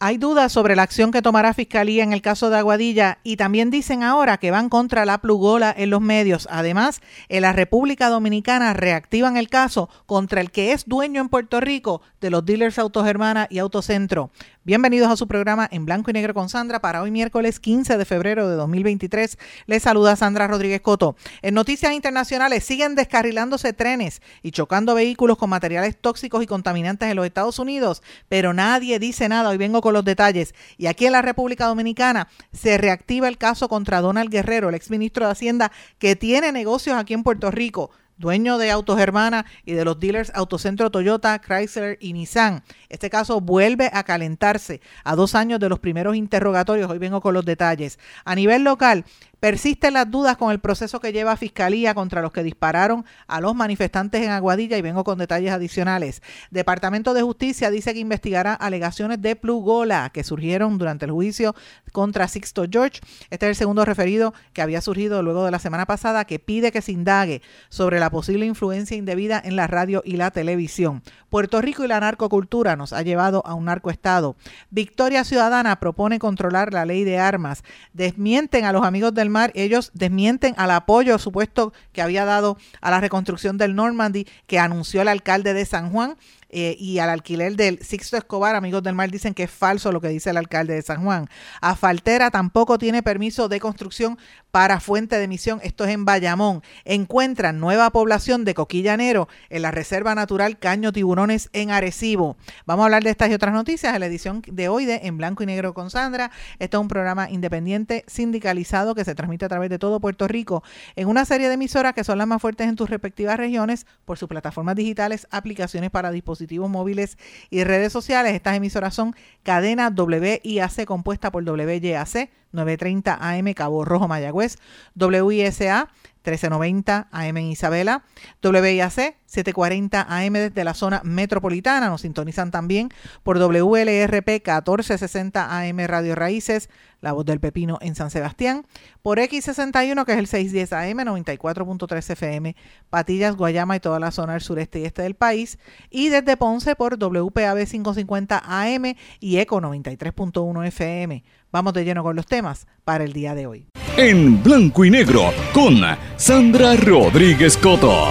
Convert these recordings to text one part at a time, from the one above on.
Hay dudas sobre la acción que tomará Fiscalía en el caso de Aguadilla y también dicen ahora que van contra la plugola en los medios. Además, en la República Dominicana reactivan el caso contra el que es dueño en Puerto Rico de los dealers Autogermana y Autocentro. Bienvenidos a su programa en blanco y negro con Sandra para hoy miércoles 15 de febrero de 2023. Les saluda Sandra Rodríguez Coto. En noticias internacionales siguen descarrilándose trenes y chocando vehículos con materiales tóxicos y contaminantes en los Estados Unidos, pero nadie dice nada. Hoy vengo con los detalles. Y aquí en la República Dominicana se reactiva el caso contra Donald Guerrero, el exministro de Hacienda, que tiene negocios aquí en Puerto Rico dueño de Autos Hermana y de los dealers Autocentro Toyota, Chrysler y Nissan. Este caso vuelve a calentarse a dos años de los primeros interrogatorios. Hoy vengo con los detalles. A nivel local, Persisten las dudas con el proceso que lleva Fiscalía contra los que dispararon a los manifestantes en Aguadilla y vengo con detalles adicionales. Departamento de Justicia dice que investigará alegaciones de plugola que surgieron durante el juicio contra Sixto George. Este es el segundo referido que había surgido luego de la semana pasada que pide que se indague sobre la posible influencia indebida en la radio y la televisión. Puerto Rico y la narcocultura nos ha llevado a un narcoestado. Victoria Ciudadana propone controlar la ley de armas. Desmienten a los amigos del mar, ellos desmienten al apoyo supuesto que había dado a la reconstrucción del Normandy que anunció el alcalde de San Juan eh, y al alquiler del Sixto Escobar, amigos del mar, dicen que es falso lo que dice el alcalde de San Juan. Faltera tampoco tiene permiso de construcción para fuente de emisión, esto es en Bayamón. Encuentran nueva población de coquillanero en la Reserva Natural Caño Tiburones en Arecibo. Vamos a hablar de estas y otras noticias en la edición de hoy de En Blanco y Negro con Sandra. Esto es un programa independiente sindicalizado que se transmite a través de todo Puerto Rico en una serie de emisoras que son las más fuertes en tus respectivas regiones por sus plataformas digitales, aplicaciones para dispositivos móviles y redes sociales. Estas emisoras son cadena WIAC compuesta por WYAC 930 AM Cabo Rojo Mayagüez, WISA 1390 AM en Isabela, WIAC 740 AM desde la zona metropolitana, nos sintonizan también por WLRP 1460 AM Radio Raíces, La Voz del Pepino en San Sebastián, por X61 que es el 610 AM 94.3 FM, Patillas, Guayama y toda la zona del sureste y este del país, y desde Ponce por WPAB 550 AM y ECO 93.1 FM. Vamos de lleno con los temas para el día de hoy. En blanco y negro con Sandra Rodríguez Coto.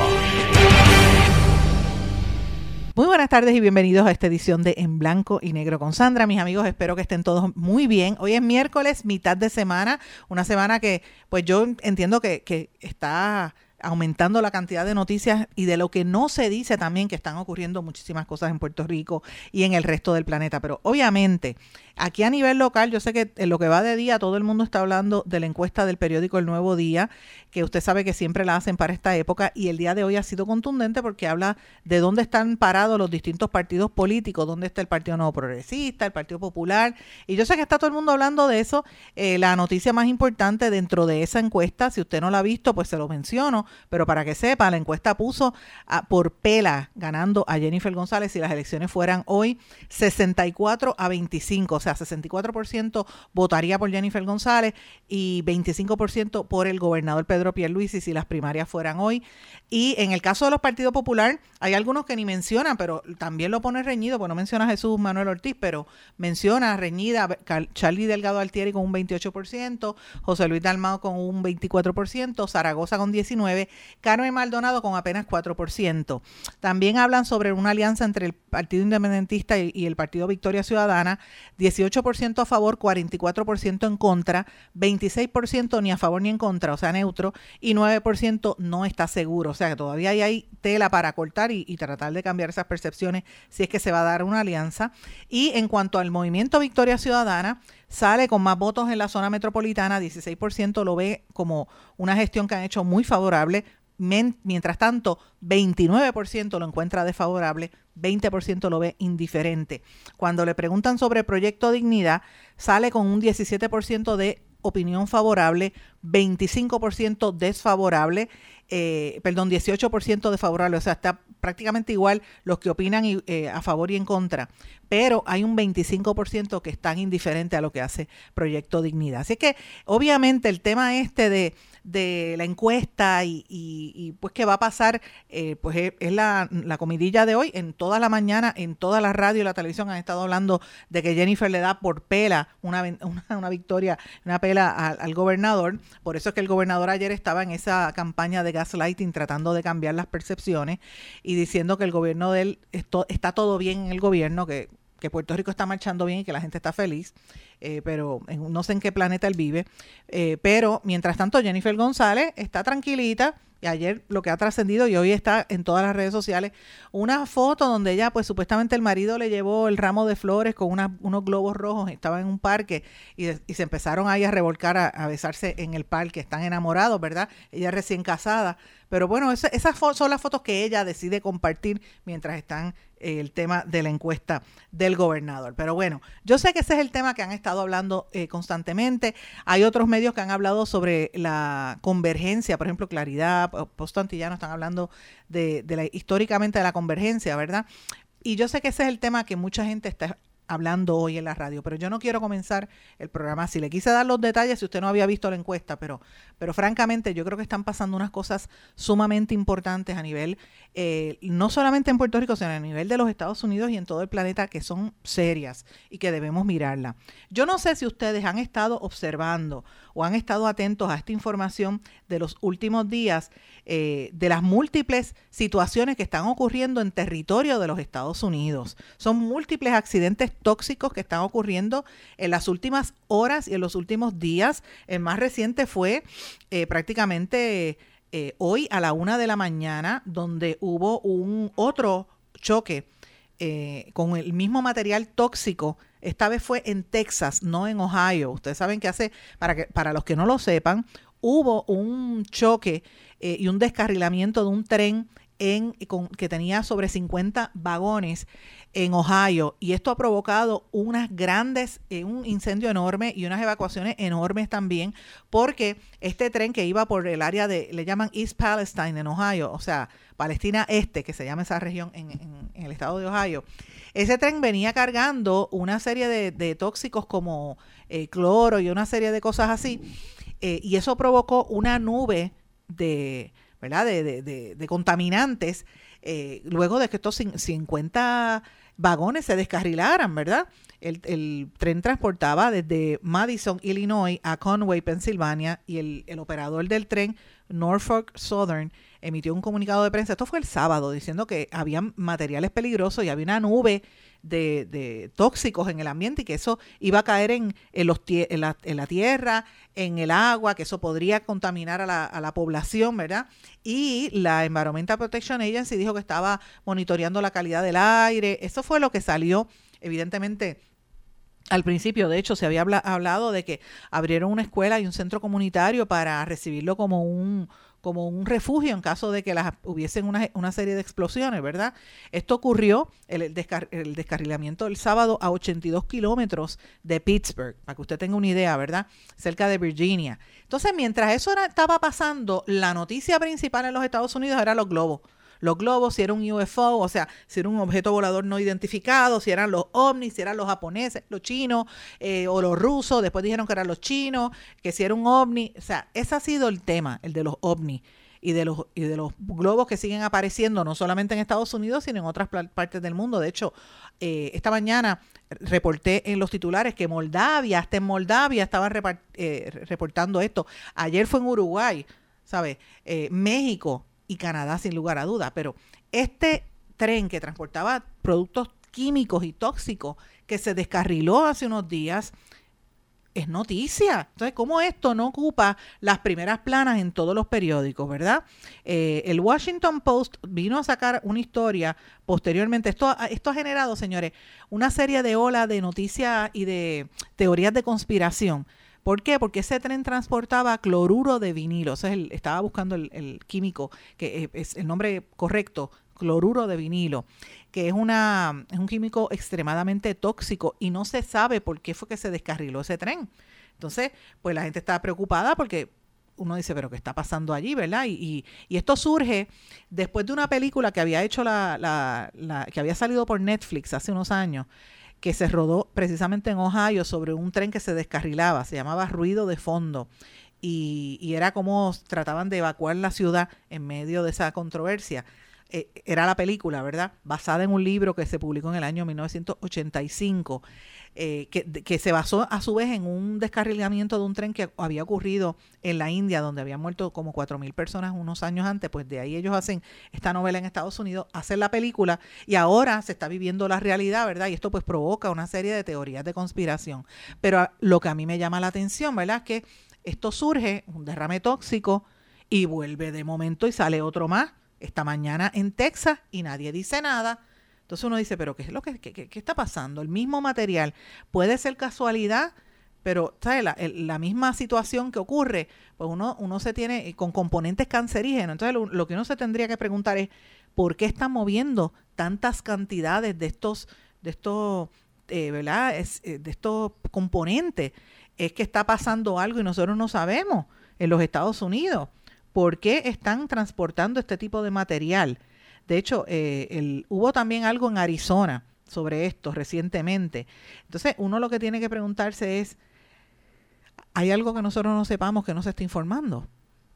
Muy buenas tardes y bienvenidos a esta edición de En Blanco y Negro con Sandra. Mis amigos, espero que estén todos muy bien. Hoy es miércoles, mitad de semana, una semana que pues yo entiendo que, que está aumentando la cantidad de noticias y de lo que no se dice también que están ocurriendo muchísimas cosas en Puerto Rico y en el resto del planeta. Pero obviamente Aquí a nivel local, yo sé que en lo que va de día todo el mundo está hablando de la encuesta del periódico El Nuevo Día, que usted sabe que siempre la hacen para esta época y el día de hoy ha sido contundente porque habla de dónde están parados los distintos partidos políticos, dónde está el Partido Nuevo Progresista, el Partido Popular. Y yo sé que está todo el mundo hablando de eso. Eh, la noticia más importante dentro de esa encuesta, si usted no la ha visto, pues se lo menciono, pero para que sepa, la encuesta puso por pela ganando a Jennifer González si las elecciones fueran hoy 64 a 25 sea, 64% votaría por Jennifer González y 25% por el gobernador Pedro Pierluisi si las primarias fueran hoy. Y en el caso de los partidos popular, hay algunos que ni mencionan, pero también lo pone reñido, pues no menciona a Jesús Manuel Ortiz, pero menciona reñida Charlie Delgado Altieri con un 28%, José Luis Dalmao con un 24%, Zaragoza con 19%, Carmen Maldonado con apenas 4%. También hablan sobre una alianza entre el Partido Independentista y, el Partido Victoria Ciudadana, 18% a favor, 44% en contra, 26% ni a favor ni en contra, o sea, neutro, y 9% no está seguro. O sea, que todavía hay, tela para cortar y, y, tratar de cambiar esas percepciones si es que se va a dar una alianza. Y en cuanto al movimiento Victoria Ciudadana, sale con más votos en la zona metropolitana, 16% lo ve como una gestión que han hecho muy favorable mientras tanto, 29% lo encuentra desfavorable, 20% lo ve indiferente. Cuando le preguntan sobre Proyecto Dignidad, sale con un 17% de opinión favorable, 25% desfavorable, eh, perdón, 18% desfavorable, o sea, está prácticamente igual los que opinan eh, a favor y en contra, pero hay un 25% que están indiferentes a lo que hace Proyecto Dignidad. Así que obviamente el tema este de de la encuesta y, pues qué va a pasar, eh, pues es, la, comidilla de hoy. En toda la mañana, en toda la radio y la televisión han estado hablando de que Jennifer le da por pela una, una, victoria, una pela al, gobernador. Por eso es que el gobernador ayer estaba en esa campaña de gaslighting tratando de cambiar las percepciones y diciendo que el gobierno de él está todo bien en el gobierno, que que Puerto Rico está marchando bien y que la gente está feliz, eh, pero no sé en qué planeta él vive. Eh, pero mientras tanto, Jennifer González está tranquilita. Y ayer lo que ha trascendido y hoy está en todas las redes sociales, una foto donde ella, pues supuestamente el marido le llevó el ramo de flores con unos globos rojos, estaba en un parque y, se empezaron ahí a revolcar, a, besarse en el parque, están enamorados, ¿verdad? Ella recién casada, pero bueno, esas son las fotos que ella decide compartir mientras están el tema de la encuesta del gobernador. Pero bueno, yo sé que ese es el tema que han estado hablando eh, constantemente. Hay otros medios que han hablado sobre la convergencia, por ejemplo, Claridad, Posto Antillano están hablando de, de la, históricamente de la convergencia, ¿verdad? Y yo sé que ese es el tema que mucha gente está hablando hoy en la radio, pero yo no quiero comenzar el programa Si Le quise dar los detalles si usted no había visto la encuesta, pero, pero francamente yo creo que están pasando unas cosas sumamente importantes a nivel, eh, no solamente en Puerto Rico, sino a nivel de los Estados Unidos y en todo el planeta que son serias y que debemos mirarla. Yo no sé si ustedes han estado observando o han estado atentos a esta información de los últimos días eh, de las múltiples situaciones que están ocurriendo en territorio de los Estados Unidos. Son múltiples accidentes tóxicos que están ocurriendo en las últimas horas y en los últimos días. El más reciente fue eh, prácticamente eh, hoy a la una de la mañana, donde hubo un otro choque con el mismo material tóxico esta vez fue en Texas, no en Ohio. Ustedes saben que hace, para, que, para los que no lo sepan, hubo un choque eh, y un descarrilamiento de un tren en, que tenía sobre 50 vagones en Ohio. Y esto ha provocado unas grandes, eh, un incendio enorme y unas evacuaciones enormes también porque este tren que iba por el área de, le llaman East Palestine en Ohio, o sea, Palestina Este, que se llama esa región en, en, el estado de Ohio, ese tren venía cargando una serie de, tóxicos como eh, cloro y una serie de cosas así eh, y eso provocó una nube de, ¿verdad? de, de, de contaminantes eh, luego de que estos 50 vagones se descarrilaran, ¿verdad? El, tren transportaba desde Madison, Illinois a Conway, Pensilvania, y el, el operador del tren, Norfolk Southern, emitió un comunicado de prensa, esto fue el sábado, diciendo que había materiales peligrosos y había una nube de, tóxicos en el ambiente y que eso iba a caer en, en, los, en, la, tierra, en el agua, que eso podría contaminar a la, a la población, ¿verdad? Y la Environmental Protection Agency dijo que estaba monitoreando la calidad del aire. Eso fue lo que salió, evidentemente, al principio, de hecho, se había hablado de que abrieron una escuela y un centro comunitario para recibirlo como un, como un refugio en caso de que las hubiesen una, una serie de explosiones, ¿verdad? Esto ocurrió, el, el, descarrilamiento del sábado a 82 kilómetros de Pittsburgh, para que usted tenga una idea, ¿verdad? Cerca de Virginia. Entonces, mientras eso estaba pasando, la noticia principal en los Estados Unidos era los globos los globos, si era un UFO, o sea, si era un objeto volador no identificado, si eran los ovnis, si eran los japoneses, los chinos eh, o los rusos, después dijeron que eran los chinos, que si era un ovni, o sea, ese ha sido el tema, el de los ovnis y de los y de los globos que siguen apareciendo no solamente en Estados Unidos sino en otras partes del mundo de hecho eh, esta mañana reporté en los titulares que Moldavia hasta en Moldavia estaban eh, reportando esto ayer fue en Uruguay ¿sabes? México y Canadá sin lugar a duda. Pero este tren que transportaba productos químicos y tóxicos que se descarriló hace unos días es noticia. Entonces, ¿cómo esto no ocupa las primeras planas en todos los periódicos, verdad? Eh, el Washington Post vino a sacar una historia posteriormente. Esto, esto ha generado, señores, una serie de olas de noticias y de teorías de conspiración ¿Por qué? Porque ese tren transportaba cloruro de vinilo. O sea, estaba buscando el, químico, que es el nombre correcto, cloruro de vinilo, que es, una, es un químico extremadamente tóxico y no se sabe por qué fue que se descarriló ese tren. Entonces, pues la gente está preocupada porque uno dice, pero ¿qué está pasando allí, verdad? Y, esto surge después de una película que había hecho la, que había salido por Netflix hace unos años, que se rodó precisamente en Ohio sobre un tren que se descarrilaba, se llamaba Ruido de Fondo. Y, y era como trataban de evacuar la ciudad en medio de esa controversia. Eh, era la película, ¿verdad? Basada en un libro que se publicó en el año 1985, eh, que, se basó a su vez en un descarrilamiento de un tren que había ocurrido en la India, donde habían muerto como 4.000 personas unos años antes, pues de ahí ellos hacen esta novela en Estados Unidos, hacen la película y ahora se está viviendo la realidad, ¿verdad? Y esto pues provoca una serie de teorías de conspiración. Pero lo que a mí me llama la atención, ¿verdad? Es que esto surge, un derrame tóxico, y vuelve de momento y sale otro más esta mañana en Texas y nadie dice nada. Entonces uno dice, pero ¿qué es lo que qué, está pasando? El mismo material puede ser casualidad, pero ¿sabes? La, la, misma situación que ocurre, pues uno, uno se tiene con componentes cancerígenos. Entonces lo, que uno se tendría que preguntar es, ¿por qué están moviendo tantas cantidades de estos, de estos, eh, ¿verdad? Es, eh, de estos componentes? Es que está pasando algo y nosotros no sabemos en los Estados Unidos por qué están transportando este tipo de material. De hecho, eh, hubo también algo en Arizona sobre esto recientemente. Entonces, uno lo que tiene que preguntarse es, ¿hay algo que nosotros no sepamos que no se está informando?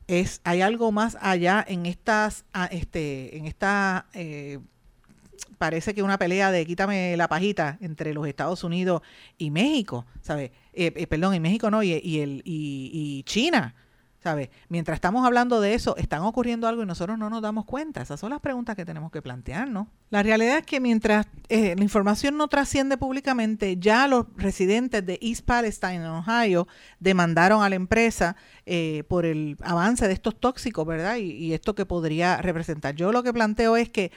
Es, ¿Hay algo más allá en estas, ah, este, en esta, eh, parece que una pelea de quítame la pajita entre los Estados Unidos y México, ¿sabes? Eh, perdón, y México no, y, el, y China. ¿Sabes? Mientras estamos hablando de eso, están ocurriendo algo y nosotros no nos damos cuenta. Esas son las preguntas que tenemos que plantearnos. La realidad es que mientras eh, la información no trasciende públicamente, ya los residentes de East Palestine, en Ohio, demandaron a la empresa eh, por el avance de estos tóxicos, ¿verdad? Y, y esto que podría representar. Yo lo que planteo es que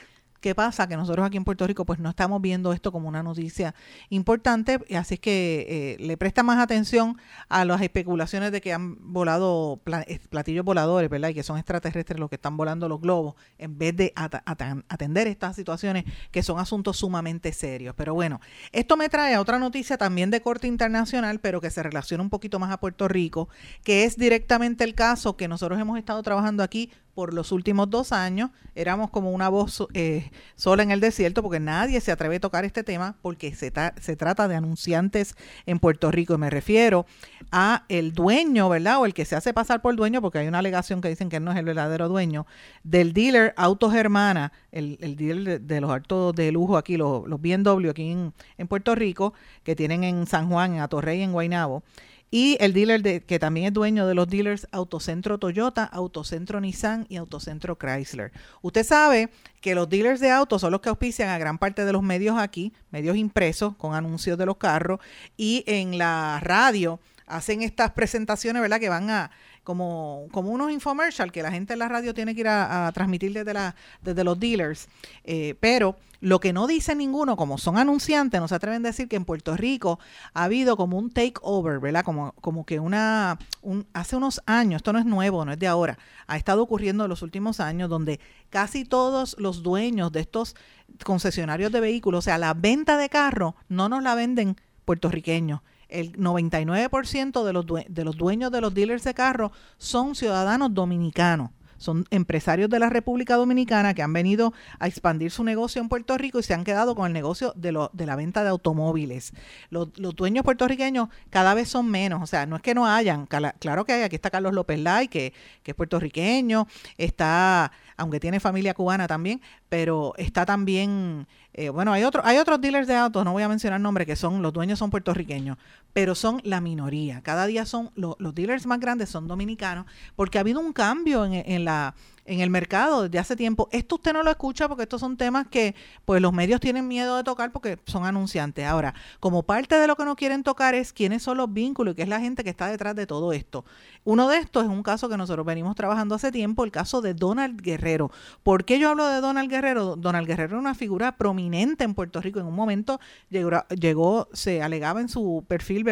¿Qué pasa? Que nosotros aquí en Puerto Rico pues no estamos viendo esto como una noticia importante, así es que eh, le presta más atención a las especulaciones de que han volado platillos voladores, ¿verdad? Y que son extraterrestres los que están volando los globos, en vez de atender estas situaciones que son asuntos sumamente serios. Pero bueno, esto me trae a otra noticia también de corte internacional, pero que se relaciona un poquito más a Puerto Rico, que es directamente el caso que nosotros hemos estado trabajando aquí por los últimos dos años. Éramos como una voz eh, sola en el desierto porque nadie se atreve a tocar este tema porque se, se trata de anunciantes en Puerto Rico. Y me refiero a el dueño, ¿verdad? O el que se hace pasar por dueño, porque hay una alegación que dicen que él no es el verdadero dueño, del dealer Autos Hermana, el, dealer de, los autos de lujo aquí, los, los BMW aquí en, en Puerto Rico, que tienen en San Juan, en Atorrey, en Guaynabo y el dealer de, que también es dueño de los dealers Autocentro Toyota, Autocentro Nissan y Autocentro Chrysler. Usted sabe que los dealers de autos son los que auspician a gran parte de los medios aquí, medios impresos con anuncios de los carros y en la radio hacen estas presentaciones, ¿verdad? Que van a como, como unos infomercial que la gente en la radio tiene que ir a, transmitir desde, la, desde los dealers. Eh, pero lo que no dice ninguno, como son anunciantes, no se atreven a decir que en Puerto Rico ha habido como un takeover, ¿verdad? Como, como que una, un, hace unos años, esto no es nuevo, no es de ahora, ha estado ocurriendo en los últimos años donde casi todos los dueños de estos concesionarios de vehículos, o sea, la venta de carro, no nos la venden puertorriqueños el 99% de los, de los dueños de los dealers de carros son ciudadanos dominicanos. Son empresarios de la República Dominicana que han venido a expandir su negocio en Puerto Rico y se han quedado con el negocio de, lo, de la venta de automóviles. Los, dueños puertorriqueños cada vez son menos, o sea, no es que no hayan, claro que hay, aquí está Carlos López Lai, que, que es puertorriqueño, está, aunque tiene familia cubana también, pero está también eh, bueno, hay, otro, hay otros dealers de autos, no voy a mencionar nombres, que son, los dueños son puertorriqueños, pero son la minoría. Cada día son, los dealers más grandes son dominicanos, porque ha habido un cambio en, la en el mercado desde hace tiempo. Esto usted no lo escucha porque estos son temas que pues los medios tienen miedo de tocar porque son anunciantes. Ahora, como parte de lo que no quieren tocar es quiénes son los vínculos y qué es la gente que está detrás de todo esto. Uno de estos es un caso que nosotros venimos trabajando hace tiempo, el caso de Donald Guerrero. ¿Por qué yo hablo de Donald Guerrero? Donald Guerrero era una figura prominente en Puerto Rico. En un momento llegó, se alegaba en su perfil.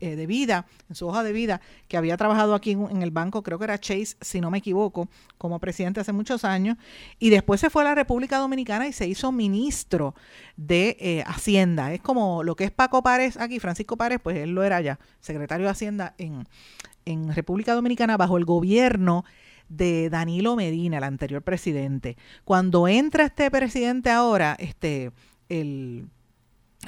Eh, de vida, en su hoja de vida, que había trabajado aquí en, el banco, creo que era Chase, si no me equivoco, como presidente hace muchos años, y después se fue a la República Dominicana y se hizo ministro de eh, Hacienda. Es como lo que es Paco Párez aquí, Francisco Párez, pues él lo era ya, secretario de Hacienda en, en República Dominicana bajo el gobierno de Danilo Medina, el anterior presidente. Cuando entra este presidente ahora, este, el,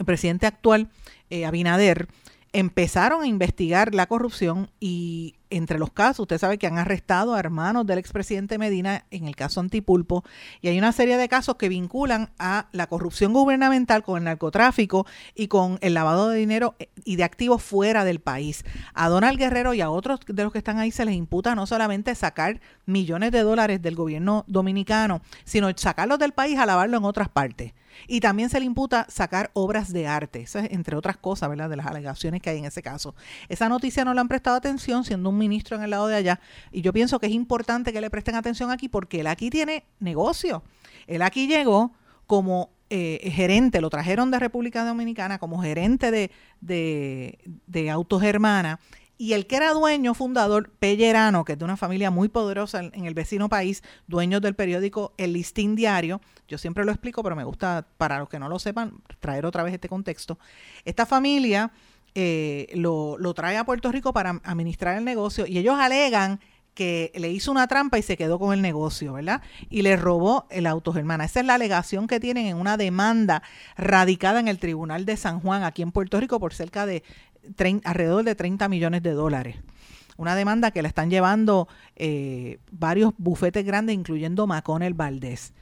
presidente actual, eh, Abinader, empezaron a investigar la corrupción y entre los casos, usted sabe que han arrestado a hermanos del expresidente Medina en el caso Antipulpo y hay una serie de casos que vinculan a la corrupción gubernamental con el narcotráfico y con el lavado de dinero y de activos fuera del país. A Donald Guerrero y a otros de los que están ahí se les imputa no solamente sacar millones de dólares del gobierno dominicano, sino sacarlos del país a lavarlo en otras partes. Y también se le imputa sacar obras de arte, entre otras cosas, ¿verdad? De las alegaciones que hay en ese caso. Esa noticia no le han prestado atención, siendo un ministro en el lado de allá. Y yo pienso que es importante que le presten atención aquí porque él aquí tiene negocio. Él aquí llegó como eh, gerente, lo trajeron de República Dominicana como gerente de, de, Autos y el que era dueño, fundador, Pellerano, que es de una familia muy poderosa en, el vecino país, dueño del periódico El Listín Diario, yo siempre lo explico, pero me gusta, para los que no lo sepan, traer otra vez este contexto. Esta familia eh, lo, lo trae a Puerto Rico para administrar el negocio y ellos alegan que le hizo una trampa y se quedó con el negocio, ¿verdad? Y le robó el auto Germana. Esa es la alegación que tienen en una demanda radicada en el Tribunal de San Juan, aquí en Puerto Rico, por cerca de alrededor de 30 millones de dólares. Una demanda que la están llevando eh, varios bufetes grandes, incluyendo el Valdés.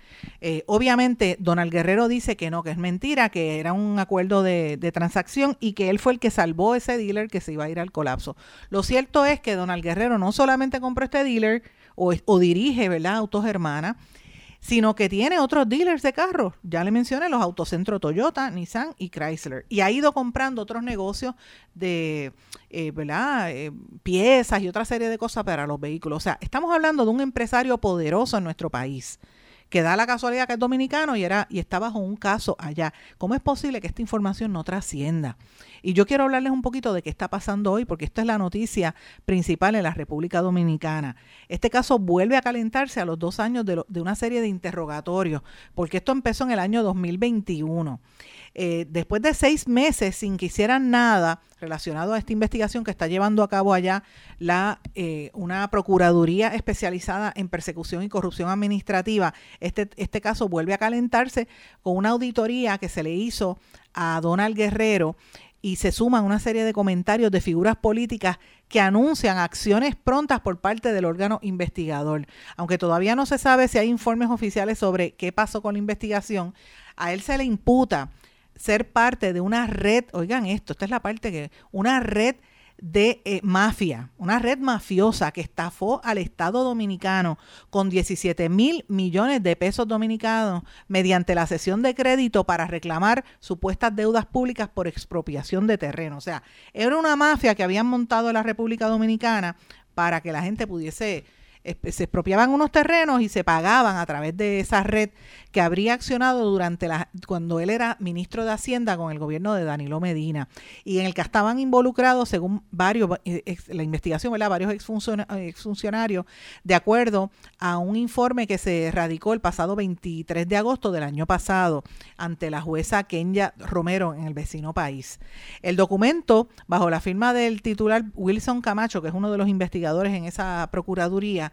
Eh, obviamente, Donald Guerrero dice que no, que es mentira, que era un acuerdo de, transacción y que él fue el que salvó ese dealer que se iba a ir al colapso. Lo cierto es que Donald Guerrero no solamente compró este dealer o, o dirige, ¿verdad?, Autos Hermanas, sino que tiene otros dealers de carros. Ya le mencioné los autocentros Toyota, Nissan y Chrysler. Y ha ido comprando otros negocios de eh, ¿verdad? Eh, piezas y otra serie de cosas para los vehículos. O sea, estamos hablando de un empresario poderoso en nuestro país que da la casualidad que es dominicano y, era, y está bajo un caso allá. ¿Cómo es posible que esta información no trascienda? Y yo quiero hablarles un poquito de qué está pasando hoy, porque esta es la noticia principal en la República Dominicana. Este caso vuelve a calentarse a los dos años de, de una serie de interrogatorios, porque esto empezó en el año 2021. Eh, después de seis meses sin que hicieran nada relacionado a esta investigación que está llevando a cabo allá la, eh, una Procuraduría especializada en persecución y corrupción administrativa, este, este caso vuelve a calentarse con una auditoría que se le hizo a Donald Guerrero y se suman una serie de comentarios de figuras políticas que anuncian acciones prontas por parte del órgano investigador. Aunque todavía no se sabe si hay informes oficiales sobre qué pasó con la investigación, a él se le imputa ser parte de una red, oigan esto, esta es la parte que, una red de eh, mafia, una red mafiosa que estafó al Estado dominicano con 17 mil millones de pesos dominicanos mediante la cesión de crédito para reclamar supuestas deudas públicas por expropiación de terreno. O sea, era una mafia que habían montado en la República Dominicana para que la gente pudiese se expropiaban unos terrenos y se pagaban a través de esa red que habría accionado durante la, cuando él era ministro de Hacienda con el gobierno de Danilo Medina y en el que estaban involucrados, según varios, eh, la investigación, ¿verdad? varios exfuncionarios, de acuerdo a un informe que se radicó el pasado 23 de agosto del año pasado ante la jueza Kenya Romero en el vecino país. El documento, bajo la firma del titular Wilson Camacho, que es uno de los investigadores en esa procuraduría,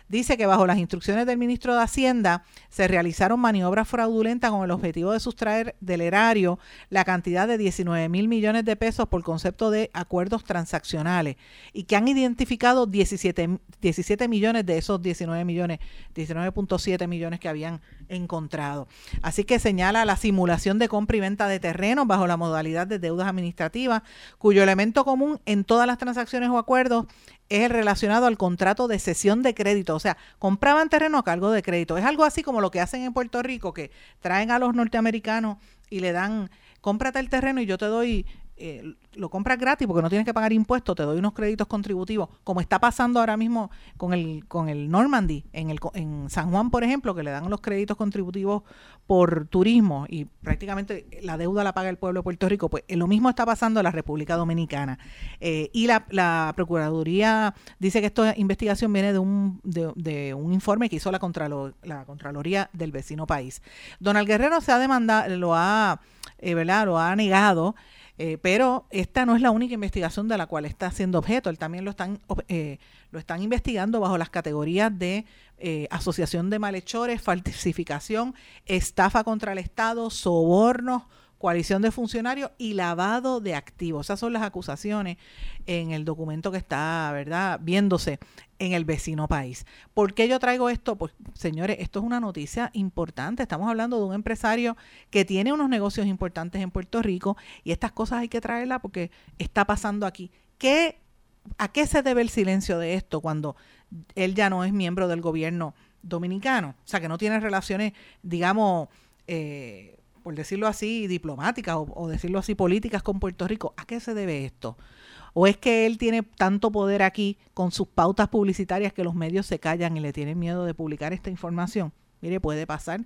dice que bajo las instrucciones del ministro de Hacienda se realizaron maniobras fraudulentas con el objetivo de sustraer del erario la cantidad de 19 mil millones de pesos por concepto de acuerdos transaccionales y que han identificado 17, 17 millones de esos 19 millones, 19.7 millones que habían encontrado. Así que señala la simulación de compra y venta de terrenos bajo la modalidad de deudas administrativas, cuyo elemento común en todas las transacciones o acuerdos es el relacionado al contrato de cesión de crédito sea, compraban terreno a cargo de crédito. Es algo así como lo que hacen en Puerto Rico, que traen a los norteamericanos y le dan, cómprate el terreno y yo te doy eh, lo compras gratis porque no tienes que pagar impuestos, te doy unos créditos contributivos, como está pasando ahora mismo con el, con el Normandy, en, el, en San Juan, por ejemplo, que le dan los créditos contributivos por turismo y prácticamente la deuda la paga el pueblo de Puerto Rico, pues eh, lo mismo está pasando en la República Dominicana. Eh, y la, la, Procuraduría dice que esta investigación viene de un, de, un informe que hizo la, la Contraloría del vecino país. Donald Guerrero se ha demandado, lo ha, ¿verdad? Lo ha negado. Eh, pero esta no es la única investigación de la cual está siendo objeto. Él también lo están, eh, lo están investigando bajo las categorías de eh, asociación de malhechores, falsificación, estafa contra el Estado, sobornos, coalición de funcionarios y lavado de activos. Esas son las acusaciones en el documento que está, ¿verdad?, viéndose en el vecino país. ¿Por qué yo traigo esto? Pues, señores, esto es una noticia importante. Estamos hablando de un empresario que tiene unos negocios importantes en Puerto Rico y estas cosas hay que traerlas porque está pasando aquí. ¿Qué, ¿A qué se debe el silencio de esto cuando él ya no es miembro del gobierno dominicano? O sea, que no tiene relaciones, digamos, eh, por decirlo así, diplomáticas o, decirlo así, políticas con Puerto Rico. ¿A qué se debe esto? ¿O es que él tiene tanto poder aquí con sus pautas publicitarias que los medios se callan y le tienen miedo de publicar esta información? Mire, puede pasar.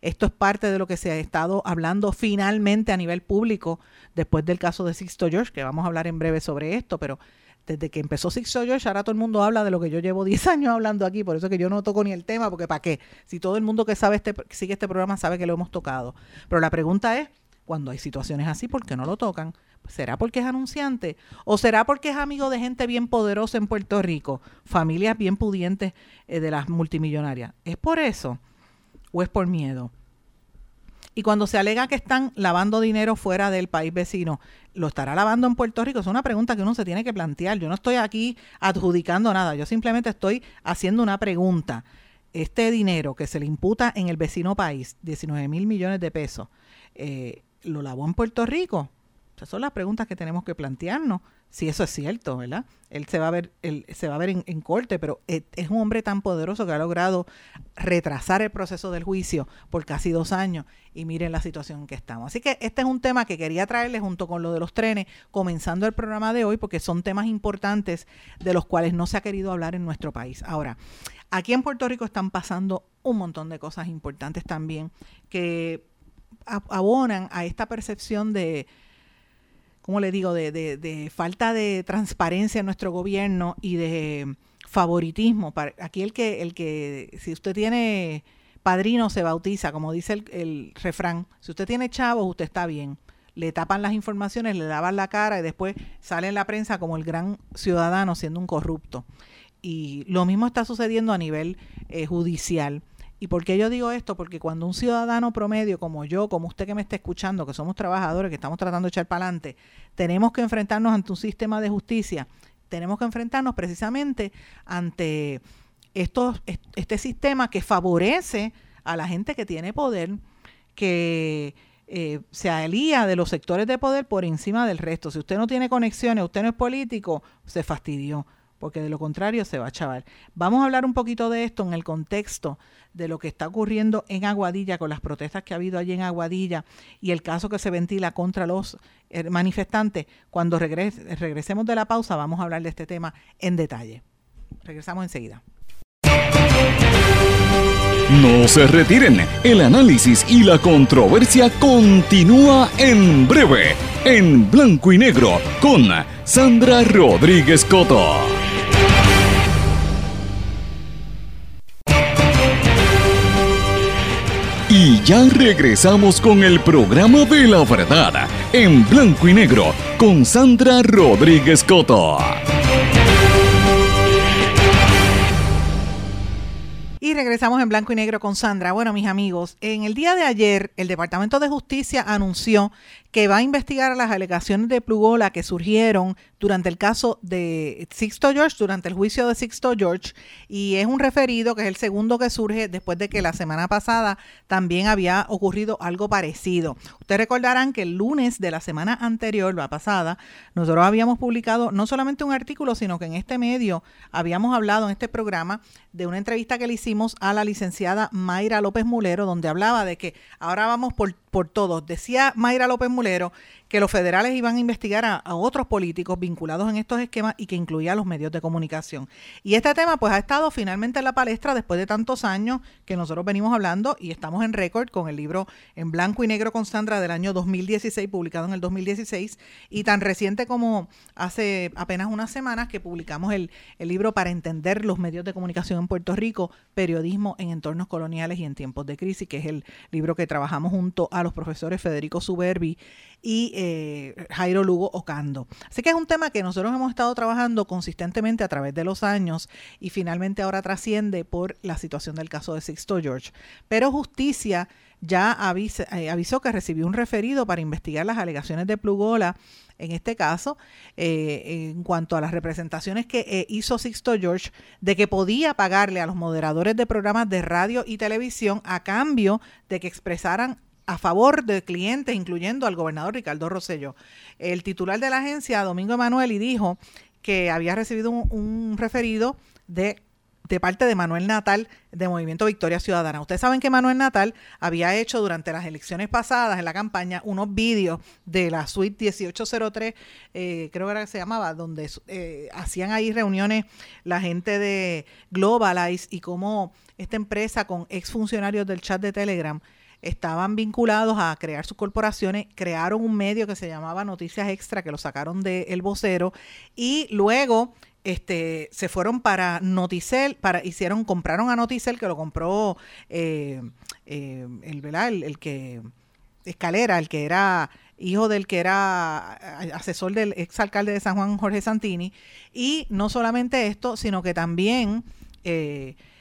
Esto es parte de lo que se ha estado hablando finalmente a nivel público después del caso de Sixto George, que vamos a hablar en breve sobre esto, pero desde que empezó Sixto George, ahora todo el mundo habla de lo que yo llevo 10 años hablando aquí, por eso que yo no toco ni el tema, porque ¿para qué? Si todo el mundo que sabe este, sigue este programa sabe que lo hemos tocado. Pero la pregunta es, cuando hay situaciones así, ¿por qué no lo tocan? ¿Será porque es anunciante? ¿O será porque es amigo de gente bien poderosa en Puerto Rico? Familias bien pudientes eh, de las multimillonarias. ¿Es por eso? ¿O es por miedo? Y cuando se alega que están lavando dinero fuera del país vecino, ¿lo estará lavando en Puerto Rico? Es una pregunta que uno se tiene que plantear. Yo no estoy aquí adjudicando nada, yo simplemente estoy haciendo una pregunta. Este dinero que se le imputa en el vecino país, 19 mil millones de pesos, eh, ¿lo lavó en Puerto Rico? Esas son las preguntas que tenemos que plantearnos si eso es cierto, ¿verdad? Él se va a ver, él se va a ver en, corte, pero es, un hombre tan poderoso que ha logrado retrasar el proceso del juicio por casi dos años y miren la situación en que estamos. Así que este es un tema que quería traerles junto con lo de los trenes, comenzando el programa de hoy, porque son temas importantes de los cuales no se ha querido hablar en nuestro país. Ahora, aquí en Puerto Rico están pasando un montón de cosas importantes también que abonan a esta percepción de ¿cómo le digo?, de, de, falta de transparencia en nuestro gobierno y de favoritismo. Aquí el que, el que, si usted tiene padrino, se bautiza, como dice el, el refrán. Si usted tiene chavos, usted está bien. Le tapan las informaciones, le lavan la cara y después sale en la prensa como el gran ciudadano siendo un corrupto. Y lo mismo está sucediendo a nivel eh, judicial. ¿Y por qué yo digo esto? Porque cuando un ciudadano promedio como yo, como usted que me está escuchando, que somos trabajadores, que estamos tratando de echar para adelante, tenemos que enfrentarnos ante un sistema de justicia, tenemos que enfrentarnos precisamente ante estos, este sistema que favorece a la gente que tiene poder, que eh, se alía de los sectores de poder por encima del resto. Si usted no tiene conexiones, usted no es político, se fastidió porque de lo contrario se va a chaval. Vamos a hablar un poquito de esto en el contexto de lo que está ocurriendo en Aguadilla con las protestas que ha habido allí en Aguadilla y el caso que se ventila contra los eh, manifestantes. Cuando regresemos de la pausa vamos a hablar de este tema en detalle. Regresamos enseguida. No se retiren, el análisis y la controversia continúa en breve, en blanco y negro, con Sandra Rodríguez Coto. Y ya regresamos con el programa de la verdad, en blanco y negro, con Sandra Rodríguez Coto. Y regresamos en blanco y negro con Sandra. Bueno, mis amigos, en el día de ayer el Departamento de Justicia anunció que va a investigar las alegaciones de Plugola que surgieron durante el caso de Sixto George, durante el juicio de Sixto George, y es un referido que es el segundo que surge después de que la semana pasada también había ocurrido algo parecido. Ustedes recordarán que el lunes de la semana anterior, la pasada, nosotros habíamos publicado no solamente un artículo, sino que en este medio habíamos hablado en este programa de una entrevista que le hicimos a la licenciada Mayra López Mulero, donde hablaba de que ahora vamos por, por todos. Decía Mayra López Mulero mulero que los federales iban a investigar a, otros políticos vinculados en estos esquemas y que incluía a los medios de comunicación. Y este tema pues ha estado finalmente en la palestra después de tantos años que nosotros venimos hablando y estamos en récord con el libro en blanco y negro con Sandra del año 2016, publicado en el 2016, y tan reciente como hace apenas unas semanas que publicamos el, el libro para entender los medios de comunicación en Puerto Rico, periodismo en entornos coloniales y en tiempos de crisis, que es el libro que trabajamos junto a los profesores Federico Suberbi y eh, Jairo Lugo Ocando. Así que es un tema que nosotros hemos estado trabajando consistentemente a través de los años y finalmente ahora trasciende por la situación del caso de Sixto George. Pero justicia ya eh, avisó que recibió un referido para investigar las alegaciones de Plugola en este caso, eh, en cuanto a las representaciones que hizo Sixto George de que podía pagarle a los moderadores de programas de radio y televisión a cambio de que expresaran a favor de clientes, incluyendo al gobernador Ricardo Rosello. El titular de la agencia, Domingo Emanuel, dijo que había recibido un, referido de de parte de Manuel Natal de Movimiento Victoria Ciudadana. Ustedes saben que Manuel Natal había hecho durante las elecciones pasadas en la campaña unos vídeos de la suite 1803, eh, creo que era que se llamaba, donde eh, hacían ahí reuniones la gente de Globalize y cómo esta empresa con exfuncionarios del chat de Telegram estaban vinculados a crear sus corporaciones, crearon un medio que se llamaba Noticias Extra, que lo sacaron de El Vocero, y luego este, se fueron para Noticel, para, hicieron, compraron a Noticel, que lo compró eh, eh, el, el, el que, Escalera, el que era hijo del que era asesor del exalcalde de San Juan, Jorge Santini, y no solamente esto, sino que también eh, eh,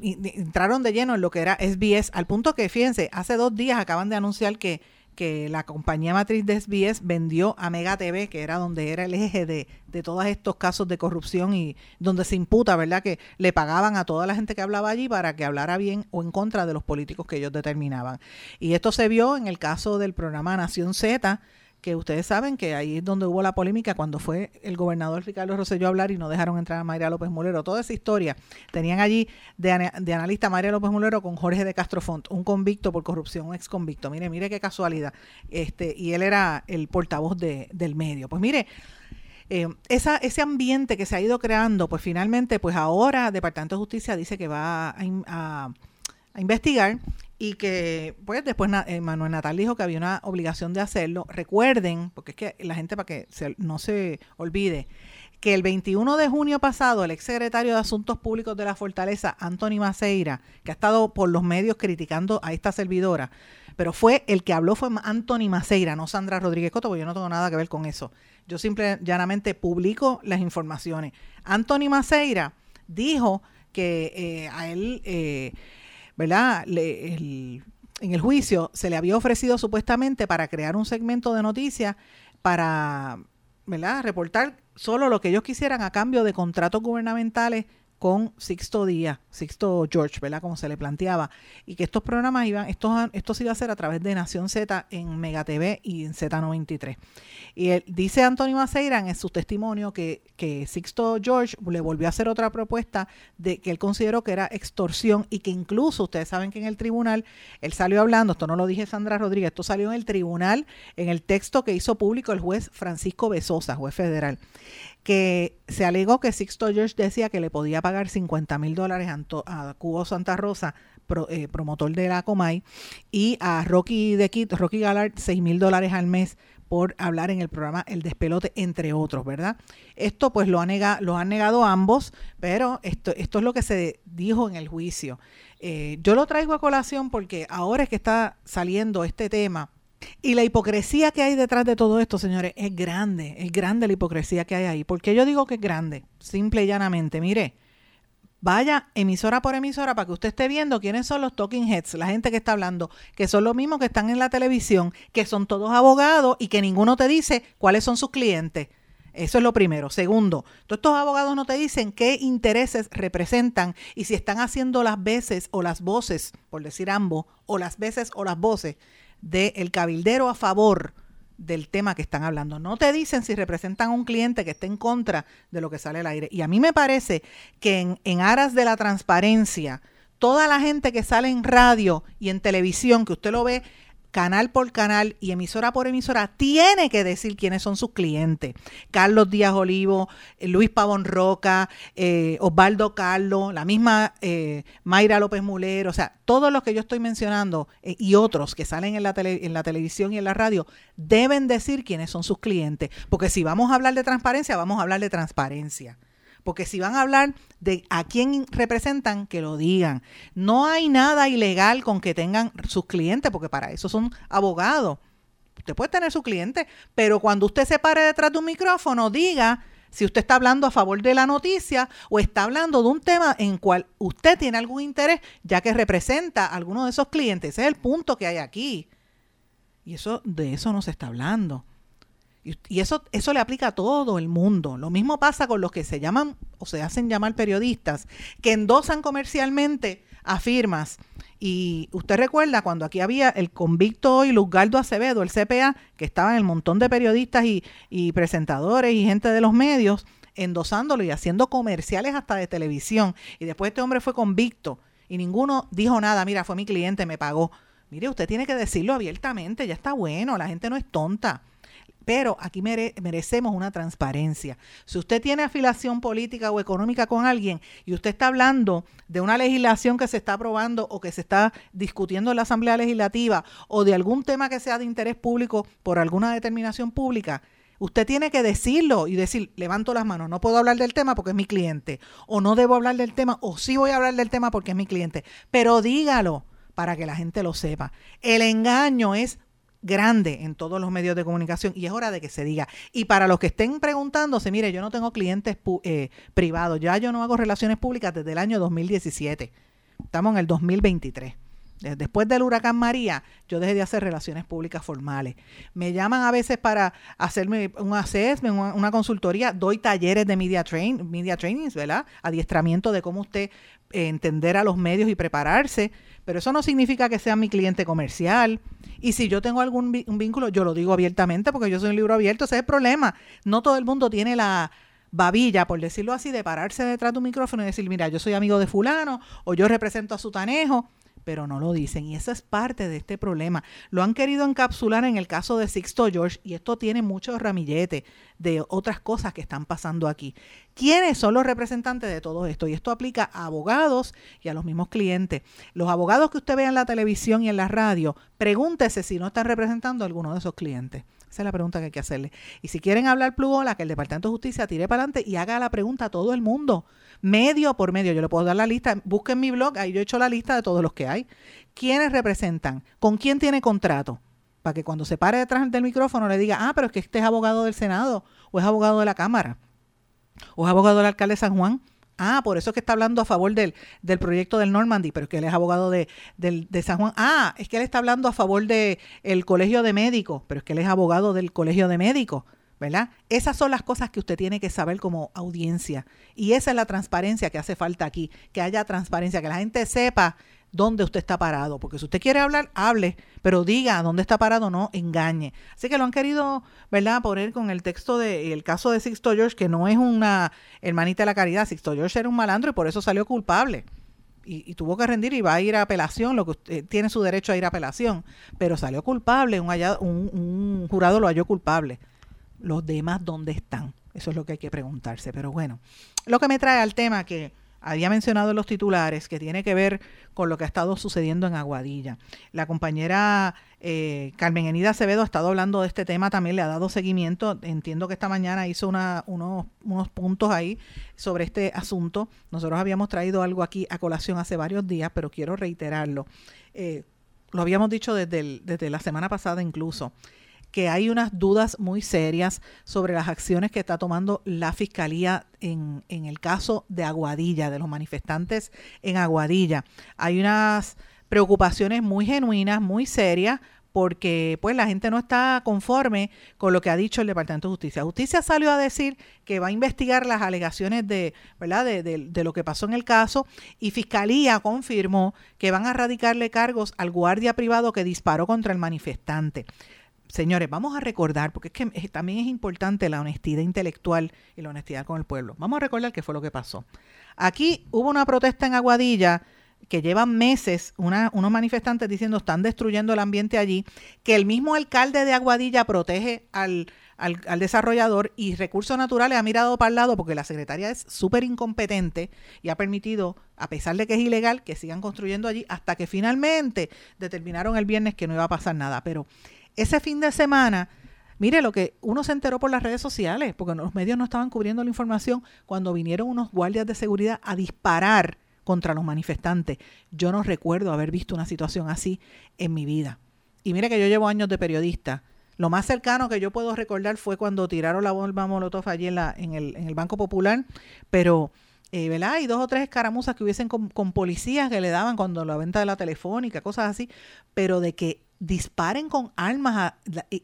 entraron de lleno en lo que era SBS, al punto que, fíjense, hace dos días acaban de anunciar que, que la compañía matriz de SBS vendió a Mega TV, que era donde era el eje de, de todos estos casos de corrupción y donde se imputa, ¿verdad?, que le pagaban a toda la gente que hablaba allí para que hablara bien o en contra de los políticos que ellos determinaban. Y esto se vio en el caso del programa Nación Z, que ustedes saben que ahí es donde hubo la polémica cuando fue el gobernador Ricardo Rosselló a hablar y no dejaron entrar a Mayra López Mulero. Toda esa historia. Tenían allí de, analista Mayra López Mulero con Jorge de Castrofont, un convicto por corrupción, un ex convicto. Mire, mire qué casualidad. Este, y él era el portavoz de, del medio. Pues mire, eh, esa, ese ambiente que se ha ido creando, pues finalmente, pues ahora Departamento de Justicia dice que va a, a investigar y que pues después eh, Manuel Natal dijo que había una obligación de hacerlo. Recuerden, porque es que la gente para que no se olvide, que el 21 de junio pasado el exsecretario de Asuntos Públicos de la Fortaleza, Anthony Maceira, que ha estado por los medios criticando a esta servidora, pero fue el que habló fue Anthony Maceira, no Sandra Rodríguez Coto, porque yo no tengo nada que ver con eso. Yo simple llanamente publico las informaciones. Anthony Maceira dijo que eh, a él... Eh, ¿verdad? en el juicio se le había ofrecido supuestamente para crear un segmento de noticias para, ¿verdad? Reportar solo lo que ellos quisieran a cambio de contratos gubernamentales con Sixto Díaz, Sixto George, ¿verdad? Como se le planteaba, y que estos programas iban, esto, esto se iba a hacer a través de Nación Z en Mega TV y en Z93. Y él, dice Antonio Maceira en su testimonio que, que Sixto George le volvió a hacer otra propuesta de que él consideró que era extorsión y que incluso ustedes saben que en el tribunal él salió hablando, esto no lo dije Sandra Rodríguez, esto salió en el tribunal en el texto que hizo público el juez Francisco Besosa, juez federal que se alegó que Sixto George decía que le podía pagar 50 mil dólares a, Cubo Santa Rosa, eh, promotor de la Comay, y a Rocky de Kid, Rocky Gallard, 6 mil dólares al mes por hablar en el programa El Despelote, entre otros, ¿verdad? Esto pues lo, ha lo han negado ambos, pero esto, esto es lo que se dijo en el juicio. Eh, yo lo traigo a colación porque ahora es que está saliendo este tema y la hipocresía que hay detrás de todo esto, señores, es grande, es grande la hipocresía que hay ahí. ¿Por qué yo digo que es grande? Simple y llanamente, mire, Vaya emisora por emisora para que usted esté viendo quiénes son los talking heads, la gente que está hablando, que son los mismos que están en la televisión, que son todos abogados y que ninguno te dice cuáles son sus clientes. Eso es lo primero. Segundo, todos estos abogados no te dicen qué intereses representan y si están haciendo las veces o las voces, por decir ambos, o las veces o las voces del cabildero a favor del tema que están hablando. No te dicen si representan a un cliente que esté en contra de lo que sale al aire. Y a mí me parece que en, en aras de la transparencia, toda la gente que sale en radio y en televisión, que usted lo ve canal por canal y emisora por emisora, tiene que decir quiénes son sus clientes. Carlos Díaz Olivo, eh, Luis Pavón Roca, eh, Osvaldo Carlos, la misma eh, Mayra López Mulero, o sea, todos los que yo estoy mencionando y otros que salen en la, en la televisión y en la radio, deben decir quiénes son sus clientes. Porque si vamos a hablar de transparencia, vamos a hablar de transparencia porque si van a hablar de a quién representan, que lo digan. No hay nada ilegal con que tengan sus clientes, porque para eso son abogados. Usted puede tener su cliente, pero cuando usted se pare detrás de un micrófono, diga si usted está hablando a favor de la noticia o está hablando de un tema en cual usted tiene algún interés, ya que representa a alguno de esos clientes. Ese es el punto que hay aquí. Y eso de eso no se está hablando. Y eso, eso le aplica a todo el mundo. Lo mismo pasa con los que se llaman o se hacen llamar periodistas, que endosan comercialmente a firmas. Y usted recuerda cuando aquí había el convicto y Luzgardo Acevedo, el CPA, que estaba en el montón de periodistas y, y presentadores y gente de los medios, endosándolo y haciendo comerciales hasta de televisión. Y después este hombre fue convicto y ninguno dijo nada, mira, fue mi cliente, me pagó. Mire, usted tiene que decirlo abiertamente, ya está bueno, la gente no es tonta. Pero aquí merecemos una transparencia. Si usted tiene afiliación política o económica con alguien y usted está hablando de una legislación que se está aprobando o que se está discutiendo en la Asamblea Legislativa o de algún tema que sea de interés público por alguna determinación pública, Usted tiene que decirlo y decir, levanto las manos, no puedo hablar del tema porque es mi cliente, o no debo hablar del tema, o sí voy a hablar del tema porque es mi cliente, pero dígalo para que la gente lo sepa. El engaño es grande en todos los medios de comunicación y es hora de que se diga. Y para los que estén preguntándose, mire, yo no tengo clientes eh, privados, ya yo no hago relaciones públicas desde el año 2017. Estamos en el 2023. Después del huracán María, yo dejé de hacer relaciones públicas formales. Me llaman a veces para hacerme un assessment, una, consultoría. Doy talleres de media, train, media trainings, ¿verdad? Adiestramiento de cómo usted eh, entender a los medios y prepararse. Pero eso no significa que sea mi cliente comercial. Y si yo tengo algún vínculo, yo lo digo abiertamente porque yo soy un libro abierto. Ese es el problema. No todo el mundo tiene la babilla, por decirlo así, de pararse detrás de un micrófono y decir, mira, yo soy amigo de fulano o yo represento a Sutanejo pero no lo dicen. Y esa es parte de este problema. Lo han querido encapsular en el caso de Sixto George y esto tiene mucho ramillete de otras cosas que están pasando aquí. ¿Quiénes son los representantes de todo esto? Y esto aplica a abogados y a los mismos clientes. Los abogados que usted ve en la televisión y en la radio, pregúntese si no están representando a alguno de esos clientes. Esa es la pregunta que hay que hacerle. Y si quieren hablar plugola, que el Departamento de Justicia tire para adelante y haga la pregunta a todo el mundo medio por medio. Yo le puedo dar la lista, busquen mi blog, ahí yo he hecho la lista de todos los que hay. ¿Quiénes representan? ¿Con quién tiene contrato? Para que cuando se pare detrás del micrófono le diga, ah, pero es que este es abogado del Senado, o es abogado de la Cámara, o es abogado del alcalde de San Juan. Ah, por eso es que está hablando a favor del, del proyecto del Normandy, pero es que él es abogado de, de, San Juan. Ah, es que él está hablando a favor del el colegio de médicos, pero es que él es abogado del colegio de médicos. ¿verdad? Esas son las cosas que usted tiene que saber como audiencia. Y esa es la transparencia que hace falta aquí, que haya transparencia, que la gente sepa dónde usted está parado. Porque si usted quiere hablar, hable, pero diga dónde está parado, no engañe. Así que lo han querido, ¿verdad?, poner con el texto de el caso de Sixto George, que no es una hermanita de la caridad. Sixto George era un malandro y por eso salió culpable. Y, tuvo que rendir y va a ir a apelación, lo que usted tiene su derecho a ir a apelación, pero salió culpable, un, un jurado lo halló culpable los demás dónde están. Eso es lo que hay que preguntarse. Pero bueno, lo que me trae al tema que había mencionado en los titulares, que tiene que ver con lo que ha estado sucediendo en Aguadilla. La compañera eh, Carmen Enida Acevedo ha estado hablando de este tema, también le ha dado seguimiento. Entiendo que esta mañana hizo unos, puntos ahí sobre este asunto. Nosotros habíamos traído algo aquí a colación hace varios días, pero quiero reiterarlo. Eh, lo habíamos dicho desde la semana pasada incluso que hay unas dudas muy serias sobre las acciones que está tomando la Fiscalía en, en el caso de Aguadilla, de los manifestantes en Aguadilla. Hay unas preocupaciones muy genuinas, muy serias, porque pues la gente no está conforme con lo que ha dicho el Departamento de Justicia. Justicia salió a decir que va a investigar las alegaciones de, ¿verdad? De, de, lo que pasó en el caso y Fiscalía confirmó que van a radicarle cargos al guardia privado que disparó contra el manifestante. Señores, vamos a recordar, porque es que también es importante la honestidad intelectual y la honestidad con el pueblo. Vamos a recordar qué fue lo que pasó. Aquí hubo una protesta en Aguadilla que llevan meses unos manifestantes diciendo están destruyendo el ambiente allí, que el mismo alcalde de Aguadilla protege al, al, desarrollador y Recursos Naturales ha mirado para el lado porque la secretaria es súper incompetente y ha permitido, a pesar de que es ilegal, que sigan construyendo allí hasta que finalmente determinaron el viernes que no iba a pasar nada. Pero ese fin de semana... Mire lo que uno se enteró por las redes sociales, porque los medios no estaban cubriendo la información cuando vinieron unos guardias de seguridad a disparar contra los manifestantes. Yo no recuerdo haber visto una situación así en mi vida. Y mire que yo llevo años de periodista. Lo más cercano que yo puedo recordar fue cuando tiraron la bomba Molotov allí en, el, en el Banco Popular, pero eh, ¿verdad? Y dos o tres escaramuzas que hubiesen con, con, policías que le daban cuando la venta de la telefónica, cosas así, pero de que disparen con armas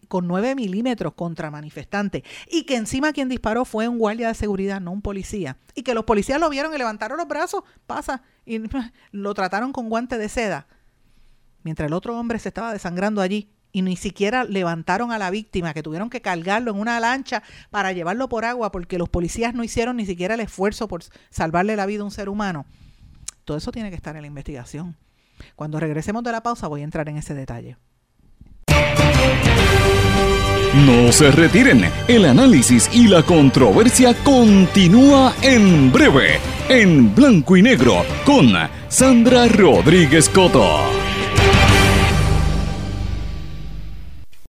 con 9 milímetros contra manifestantes y que encima quien disparó fue un guardia de seguridad, no un policía, y que los policías lo vieron y levantaron los brazos, pasa, y lo trataron con guante de seda, mientras el otro hombre se estaba desangrando allí y ni siquiera levantaron a la víctima, que tuvieron que cargarlo en una lancha para llevarlo por agua porque los policías no hicieron ni siquiera el esfuerzo por salvarle la vida a un ser humano. Todo eso tiene que estar en la investigación. Cuando regresemos de la pausa voy a entrar en ese detalle. No se retiren, el análisis y la controversia continúa en breve, en blanco y negro, con Sandra Rodríguez Coto.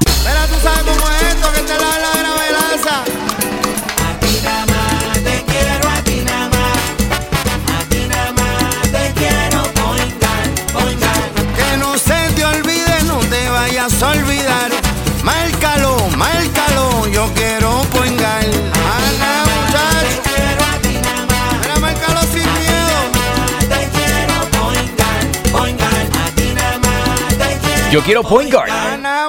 Pero tú sabes cómo es esto que te la la gravelaza. A nada más te quiero, a ti nada más. Más te quiero, poingar, poingar. Que no se te olvide, no te vayas a olvidar. Márcalo, márcalo, yo quiero poingar. Ana, muchacho. Te quiero a ti nada más. Mira, márcalo sin miedo. Te quiero poingar, poingar. A ti nada más te quiero. Yo quiero Point Guard.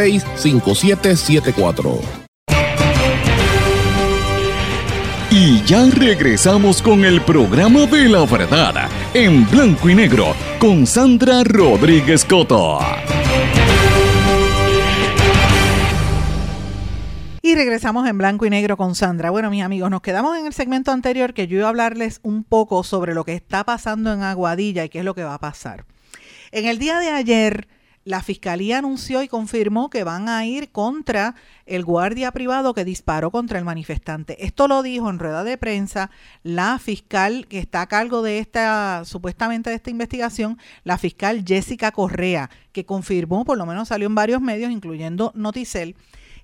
939-336-5774. Y ya regresamos con el programa de la verdad, en blanco y negro, con Sandra Rodríguez Coto. Y regresamos en blanco y negro con Sandra. Bueno, mis amigos, nos quedamos en el segmento anterior que yo iba a hablarles un poco sobre lo que está pasando en Aguadilla y qué es lo que va a pasar. En el día de ayer, la fiscalía anunció y confirmó que van a ir contra el guardia privado que disparó contra el manifestante. Esto lo dijo en rueda de prensa la fiscal que está a cargo de esta, supuestamente de esta investigación, la fiscal Jessica Correa, que confirmó, por lo menos salió en varios medios, incluyendo Noticel,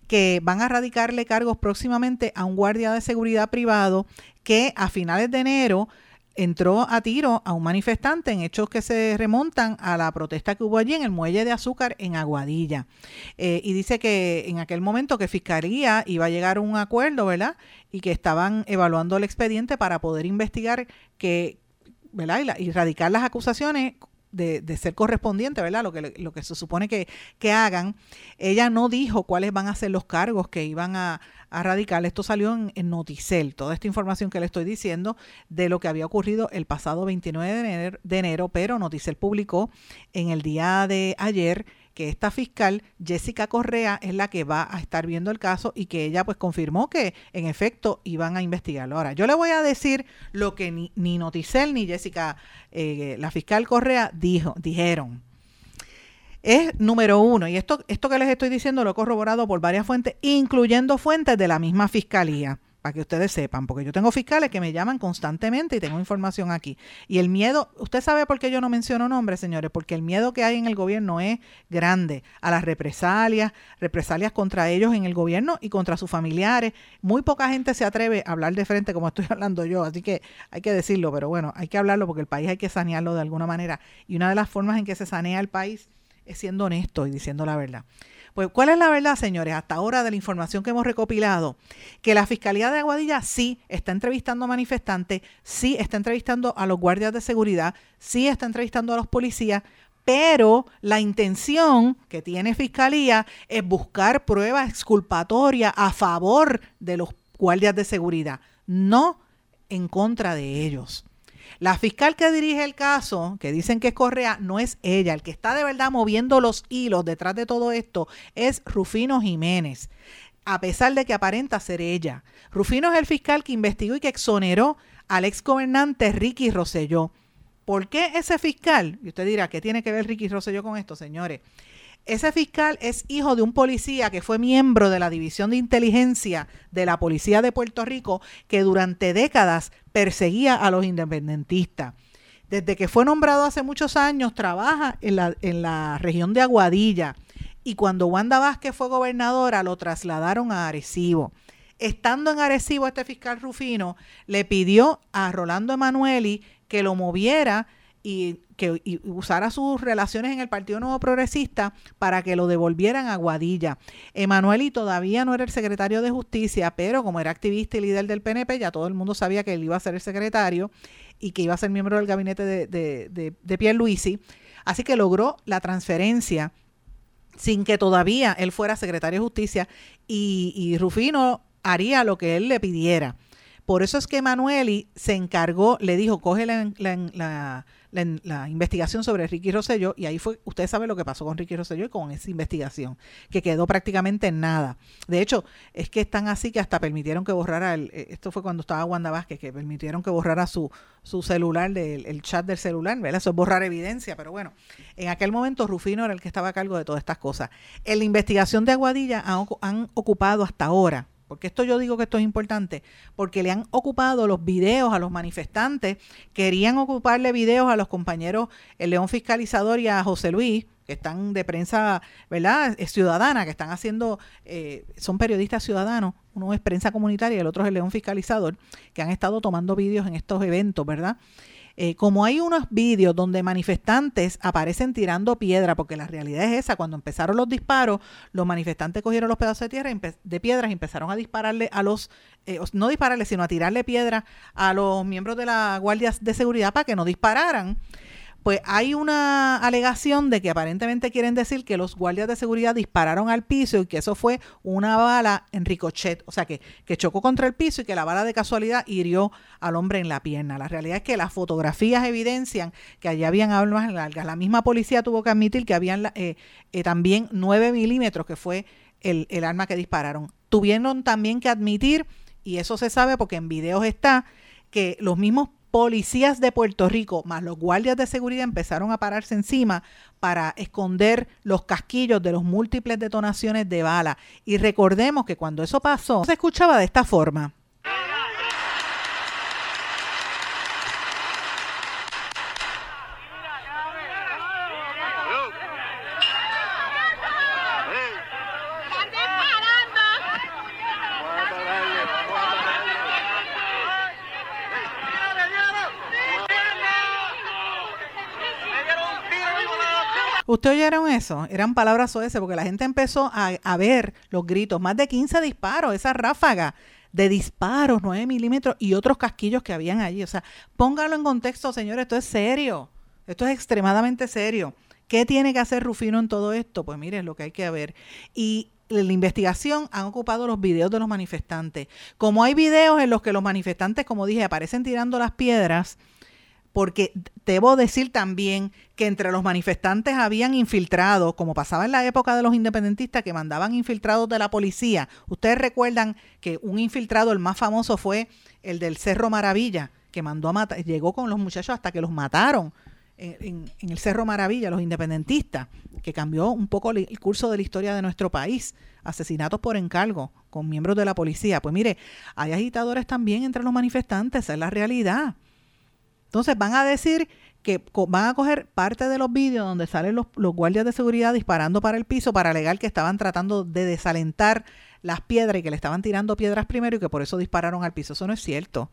que van a radicarle cargos próximamente a un guardia de seguridad privado que a finales de enero entró a tiro a un manifestante en hechos que se remontan a la protesta que hubo allí en el muelle de azúcar en Aguadilla. Eh, y dice que en aquel momento que Fiscalía iba a llegar a un acuerdo, ¿verdad? Y que estaban evaluando el expediente para poder investigar que, ¿verdad? Y, la- y radicar las acusaciones de, ser correspondiente, ¿verdad? Lo que, lo que se supone que, que hagan. Ella no dijo cuáles van a ser los cargos que iban a, a radicar. Esto salió en, en, Noticel, toda esta información que le estoy diciendo de lo que había ocurrido el pasado 29 de enero, de enero pero Noticel publicó en el día de ayer que esta fiscal, Jessica Correa, es la que va a estar viendo el caso y que ella pues confirmó que en efecto iban a investigarlo. Ahora, yo le voy a decir lo que ni, ni Noticel ni Jessica, eh, la fiscal Correa, dijo, dijeron. Es número uno, y esto, esto que les estoy diciendo lo he corroborado por varias fuentes, incluyendo fuentes de la misma fiscalía para que ustedes sepan, porque yo tengo fiscales que me llaman constantemente y tengo información aquí. Y el miedo, usted sabe por qué yo no menciono nombres, señores, porque el miedo que hay en el gobierno es grande a las represalias, represalias contra ellos en el gobierno y contra sus familiares. Muy poca gente se atreve a hablar de frente como estoy hablando yo, así que hay que decirlo, pero bueno, hay que hablarlo porque el país hay que sanearlo de alguna manera. Y una de las formas en que se sanea el país es siendo honesto y diciendo la verdad. Pues, ¿cuál es la verdad, señores? Hasta ahora de la información que hemos recopilado, que la Fiscalía de Aguadilla sí está entrevistando a manifestantes, sí está entrevistando a los guardias de seguridad, sí está entrevistando a los policías, pero la intención que tiene Fiscalía es buscar pruebas exculpatorias a favor de los guardias de seguridad, no en contra de ellos. La fiscal que dirige el caso, que dicen que es Correa, no es ella. El que está de verdad moviendo los hilos detrás de todo esto es Rufino Jiménez, a pesar de que aparenta ser ella. Rufino es el fiscal que investigó y que exoneró al ex gobernante Ricky Rosselló. ¿Por qué ese fiscal? Y usted dirá, ¿qué tiene que ver Ricky Rosselló con esto, señores? Ese fiscal es hijo de un policía que fue miembro de la División de Inteligencia de la Policía de Puerto Rico que durante décadas perseguía a los independentistas. Desde que fue nombrado hace muchos años, trabaja en la, en la región de Aguadilla y cuando Wanda Vázquez fue gobernadora lo trasladaron a Arecibo. Estando en Arecibo, este fiscal Rufino le pidió a Rolando Emanueli que lo moviera y que y usara sus relaciones en el Partido Nuevo Progresista para que lo devolvieran a Guadilla. Emanueli todavía no era el secretario de Justicia, pero como era activista y líder del PNP, ya todo el mundo sabía que él iba a ser el secretario y que iba a ser miembro del gabinete de, de, de, de Pierre Luisi. Así que logró la transferencia sin que todavía él fuera secretario de Justicia y, y Rufino haría lo que él le pidiera. Por eso es que Emanueli se encargó, le dijo, coge la, la la, la, investigación sobre Ricky Rosselló y ahí fue, usted sabe lo que pasó con Ricky Rosselló y con esa investigación, que quedó prácticamente en nada. De hecho, es que están así que hasta permitieron que borrara, el, esto fue cuando estaba Wanda Vázquez, que permitieron que borrara su, su celular, el chat del celular, ¿verdad? Eso es borrar evidencia, pero bueno, en aquel momento Rufino era el que estaba a cargo de todas estas cosas. En la investigación de Aguadilla han ocupado hasta ahora porque esto yo digo que esto es importante, porque le han ocupado los videos a los manifestantes, querían ocuparle videos a los compañeros, el León Fiscalizador y a José Luis, que están de prensa, ¿verdad? Ciudadana, que están haciendo, eh, son periodistas ciudadanos, uno es prensa comunitaria y el otro es el León Fiscalizador, que han estado tomando vídeos en estos eventos, ¿verdad? Eh, como hay unos vídeos donde manifestantes aparecen tirando piedra, porque la realidad es esa, cuando empezaron los disparos, los manifestantes cogieron los pedazos de tierra de piedras y empezaron a dispararle a los, eh, no dispararle, sino a tirarle piedra a los miembros de la Guardia de Seguridad para que no dispararan pues hay una alegación de que aparentemente quieren decir que los guardias de seguridad dispararon al piso y que eso fue una bala en ricochet, o sea, que, chocó contra el piso y que la bala de casualidad hirió al hombre en la pierna. La realidad es que las fotografías evidencian que allí habían armas largas. La misma policía tuvo que admitir que habían eh, eh, también 9 milímetros, que fue el, el arma que dispararon. Tuvieron también que admitir, y eso se sabe porque en videos está, que los mismos policías de Puerto Rico más los guardias de seguridad empezaron a pararse encima para esconder los casquillos de los múltiples detonaciones de bala. Y recordemos que cuando eso pasó, se escuchaba de esta forma. ¿Ustedes oyeron eso? Eran palabras soeces porque la gente empezó a, a, ver los gritos, más de 15 disparos, esa ráfaga de disparos, 9 milímetros y otros casquillos que habían allí. O sea, póngalo en contexto, señores, esto es serio. Esto es extremadamente serio. ¿Qué tiene que hacer Rufino en todo esto? Pues mire, es lo que hay que ver. Y la investigación han ocupado los videos de los manifestantes. Como hay videos en los que los manifestantes, como dije, aparecen tirando las piedras, porque debo decir también que entre los manifestantes habían infiltrados, como pasaba en la época de los independentistas, que mandaban infiltrados de la policía. Ustedes recuerdan que un infiltrado, el más famoso, fue el del Cerro Maravilla, que mandó a matar, llegó con los muchachos hasta que los mataron en, el Cerro Maravilla, los independentistas, que cambió un poco el curso de la historia de nuestro país. Asesinatos por encargo con miembros de la policía. Pues mire, hay agitadores también entre los manifestantes, esa es la realidad. Entonces van a decir que van a coger parte de los vídeos donde salen los, guardias de seguridad disparando para el piso para alegar que estaban tratando de desalentar las piedras y que le estaban tirando piedras primero y que por eso dispararon al piso. Eso no es cierto.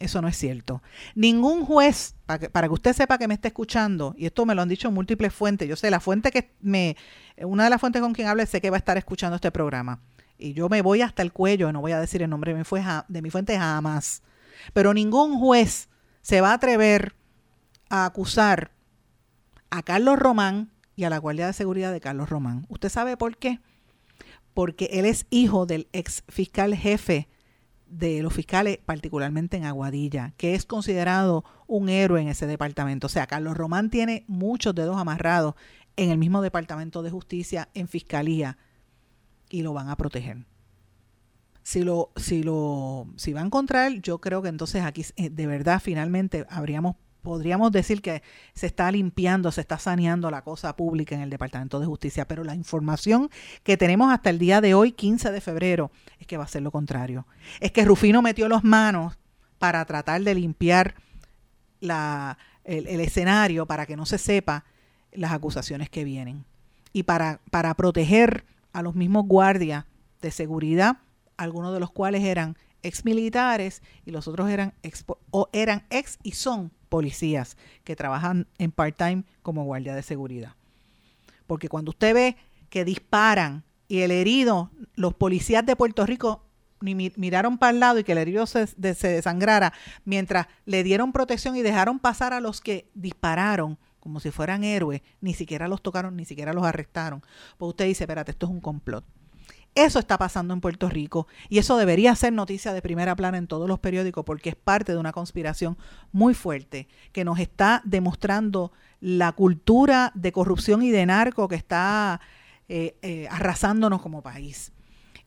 Eso no es cierto. Ningún juez, para que, usted sepa que me está escuchando, y esto me lo han dicho múltiples fuentes, yo sé, la fuente que me, una de las fuentes con quien hable sé que va a estar escuchando este programa. Y yo me voy hasta el cuello, no voy a decir el nombre de mi, de mi fuente jamás. Pero ningún juez se va a atrever a acusar a Carlos Román y a la Guardia de Seguridad de Carlos Román. ¿Usted sabe por qué? Porque él es hijo del ex fiscal jefe de los fiscales, particularmente en Aguadilla, que es considerado un héroe en ese departamento. O sea, Carlos Román tiene muchos dedos amarrados en el mismo departamento de justicia, en fiscalía, y lo van a proteger. Si lo, si lo, si van contra él, yo creo que entonces aquí eh, de verdad finalmente habríamos podríamos decir que se está limpiando, se está saneando la cosa pública en el Departamento de Justicia, pero la información que tenemos hasta el día de hoy, 15 de febrero, es que va a ser lo contrario. Es que Rufino metió las manos para tratar de limpiar la, el, el, escenario para que no se sepa las acusaciones que vienen y para, para proteger a los mismos guardias de seguridad, algunos de los cuales eran ex militares y los otros eran ex, o eran ex y son policías que trabajan en part-time como guardia de seguridad. Porque cuando usted ve que disparan y el herido, los policías de Puerto Rico ni miraron para el lado y que el herido se, se desangrara, mientras le dieron protección y dejaron pasar a los que dispararon como si fueran héroes, ni siquiera los tocaron, ni siquiera los arrestaron. Pues usted dice, espérate, esto es un complot. Eso está pasando en Puerto Rico y eso debería ser noticia de primera plana en todos los periódicos porque es parte de una conspiración muy fuerte que nos está demostrando la cultura de corrupción y de narco que está eh, eh, arrasándonos como país.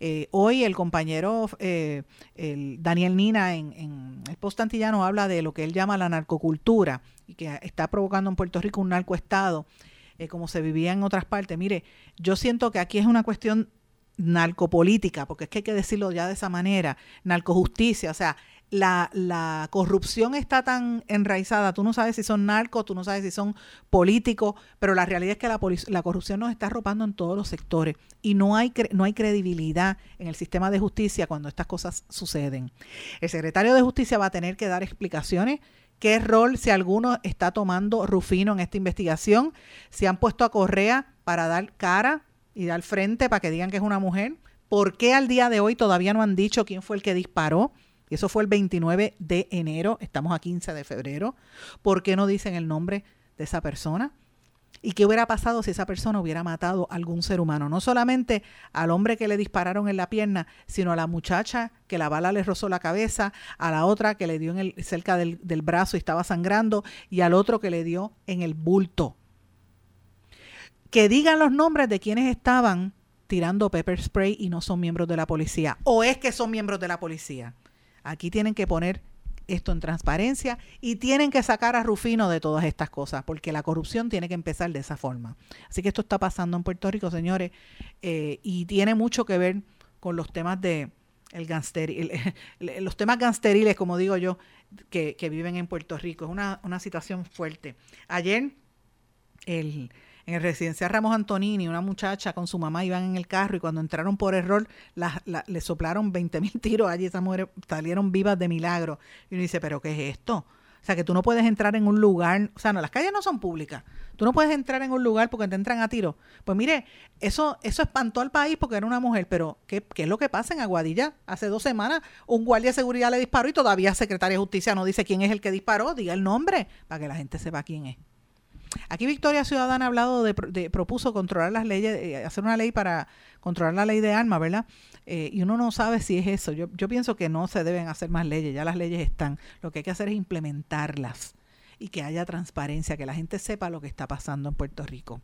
Eh, hoy el compañero eh, el Daniel Nina en, en, el Post Antillano habla de lo que él llama la narcocultura y que está provocando en Puerto Rico un narcoestado, como se vivía en otras partes. Mire, yo siento que aquí es una cuestión narcopolítica, porque es que hay que decirlo ya de esa manera, narcojusticia, o sea, la, la, corrupción está tan enraizada, tú no sabes si son narcos, tú no sabes si son políticos, pero la realidad es que la, la corrupción nos está arropando en todos los sectores y no hay, no hay credibilidad en el sistema de justicia cuando estas cosas suceden. El secretario de Justicia va a tener que dar explicaciones qué rol, si alguno, está tomando Rufino en esta investigación, si han puesto a Correa para dar cara y dar frente para que digan que es una mujer, ¿por qué al día de hoy todavía no han dicho quién fue el que disparó? Y eso fue el 29 de enero, estamos a 15 de febrero. ¿Por qué no dicen el nombre de esa persona? ¿Y qué hubiera pasado si esa persona hubiera matado a algún ser humano? No solamente al hombre que le dispararon en la pierna, sino a la muchacha que la bala le rozó la cabeza, a la otra que le dio en el, cerca del, del brazo y estaba sangrando, y al otro que le dio en el bulto. Que digan los nombres de quienes estaban tirando pepper spray y no son miembros de la policía. O es que son miembros de la policía. Aquí tienen que poner esto en transparencia y tienen que sacar a Rufino de todas estas cosas, porque la corrupción tiene que empezar de esa forma. Así que esto está pasando en Puerto Rico, señores, eh, y tiene mucho que ver con los temas de el los temas gangsteriles, como digo yo, que, que viven en Puerto Rico. Es una, una situación fuerte. Ayer, el en el residencial Ramos Antonini, una muchacha con su mamá iban en el carro y cuando entraron por error la, le soplaron 20 mil tiros allí, esas mujeres salieron vivas de milagro. Y uno dice, pero ¿qué es esto? O sea, que tú no puedes entrar en un lugar, o sea, no, las calles no son públicas. Tú no puedes entrar en un lugar porque te entran a tiro. Pues mire, eso eso espantó al país porque era una mujer, pero ¿qué, qué es lo que pasa en Aguadilla? Hace dos semanas un guardia de seguridad le disparó y todavía el secretario de justicia no dice quién es el que disparó, diga el nombre para que la gente sepa quién es. Aquí Victoria Ciudadana ha hablado de, propuso controlar las leyes, eh, hacer una ley para controlar la ley de armas, ¿verdad? Eh, y uno no sabe si es eso. Yo, yo pienso que no se deben hacer más leyes, ya las leyes están. Lo que hay que hacer es implementarlas y que haya transparencia, que la gente sepa lo que está pasando en Puerto Rico.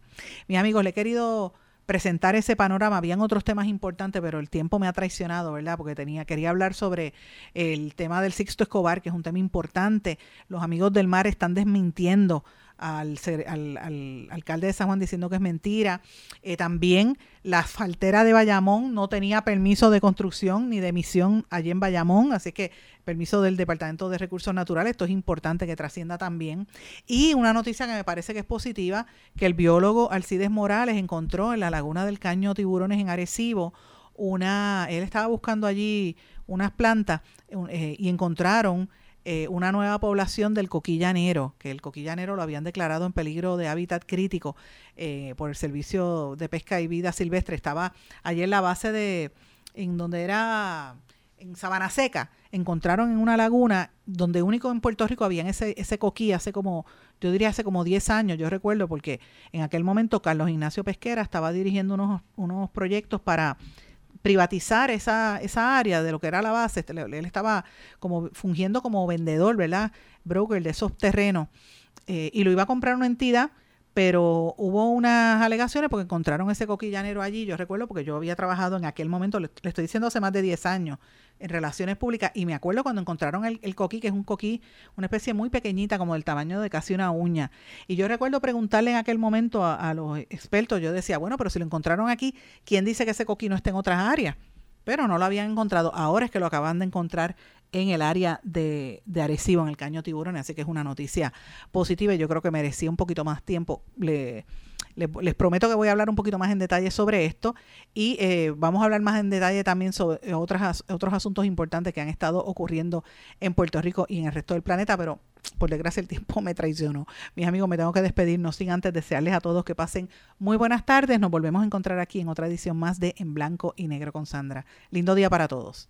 Mis amigos, le he querido presentar ese panorama. Habían otros temas importantes, pero el tiempo me ha traicionado, ¿verdad? Porque tenía, quería hablar sobre el tema del Sixto Escobar, que es un tema importante. Los amigos del mar están desmintiendo al, al, al, alcalde de San Juan diciendo que es mentira. Eh, también la faltera de Bayamón no tenía permiso de construcción ni de emisión allí en Bayamón, así que permiso del Departamento de Recursos Naturales, esto es importante que trascienda también. Y una noticia que me parece que es positiva, que el biólogo Alcides Morales encontró en la laguna del Caño Tiburones en Arecibo una, él estaba buscando allí unas plantas eh, y encontraron eh, una nueva población del coquillanero, que el coquillanero lo habían declarado en peligro de hábitat crítico eh, por el Servicio de Pesca y Vida Silvestre. Estaba allí en la base de, en donde era en Sabana Seca, encontraron en una laguna donde único en Puerto Rico había ese, ese coquí hace como, yo diría hace como 10 años, yo recuerdo, porque en aquel momento Carlos Ignacio Pesquera estaba dirigiendo unos, unos proyectos para privatizar esa, esa área de lo que era la base. Este, él estaba como fungiendo como vendedor, ¿verdad? Broker de esos terrenos. Eh, y lo iba a comprar una entidad pero hubo unas alegaciones porque encontraron ese coquillanero allí, yo recuerdo porque yo había trabajado en aquel momento, le, estoy diciendo hace más de 10 años, en relaciones públicas, y me acuerdo cuando encontraron el, coquí, que es un coquí, una especie muy pequeñita, como del tamaño de casi una uña, y yo recuerdo preguntarle en aquel momento a, a los expertos, yo decía, bueno, pero si lo encontraron aquí, ¿quién dice que ese coquí no está en otras áreas? pero no lo habían encontrado. Ahora es que lo acaban de encontrar en el área de, de Arecibo, en el Caño Tiburón, así que es una noticia positiva y yo creo que merecía un poquito más tiempo. Le, le, les prometo que voy a hablar un poquito más en detalle sobre esto y eh, vamos a hablar más en detalle también sobre otras, otros asuntos importantes que han estado ocurriendo en Puerto Rico y en el resto del planeta, pero por desgracia el tiempo me traicionó. Mis amigos, me tengo que despedir, no sin antes desearles a todos que pasen muy buenas tardes. Nos volvemos a encontrar aquí en otra edición más de En Blanco y Negro con Sandra. Lindo día para todos.